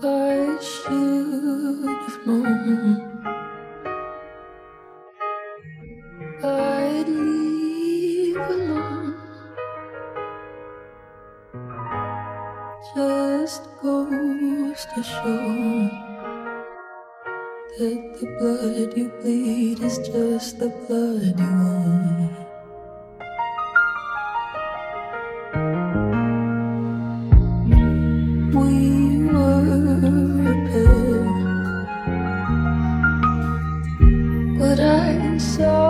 I should have known I'd leave alone. Just goes to show that the blood you bleed is just the blood you own. so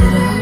later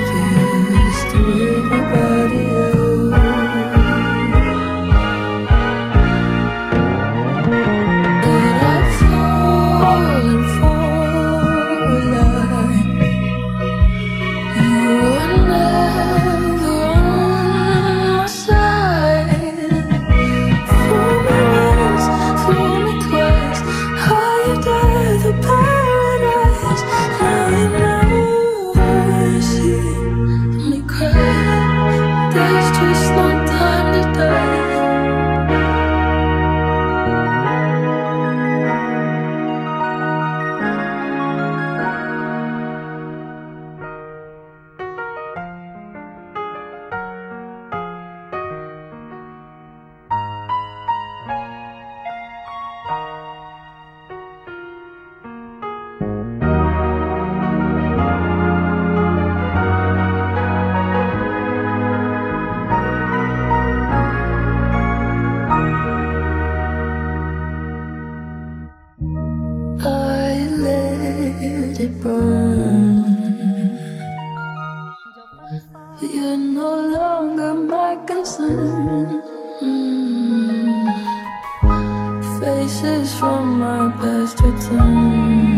You're no longer my concern. Faces from my past return.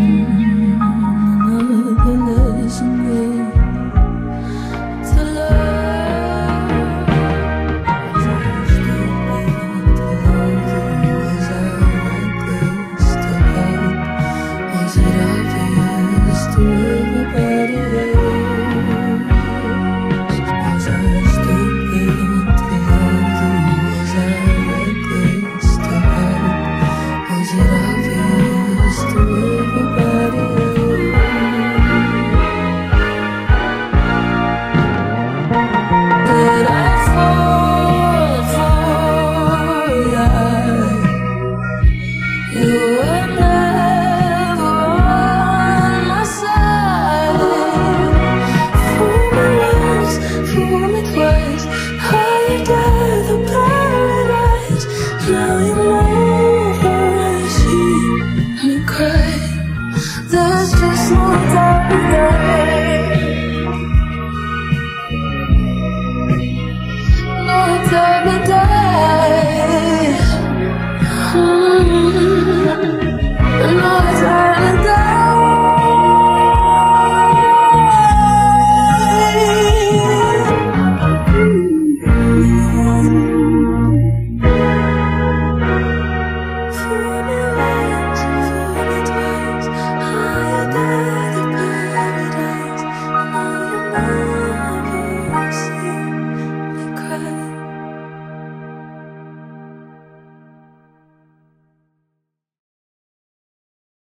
There's just no doubt that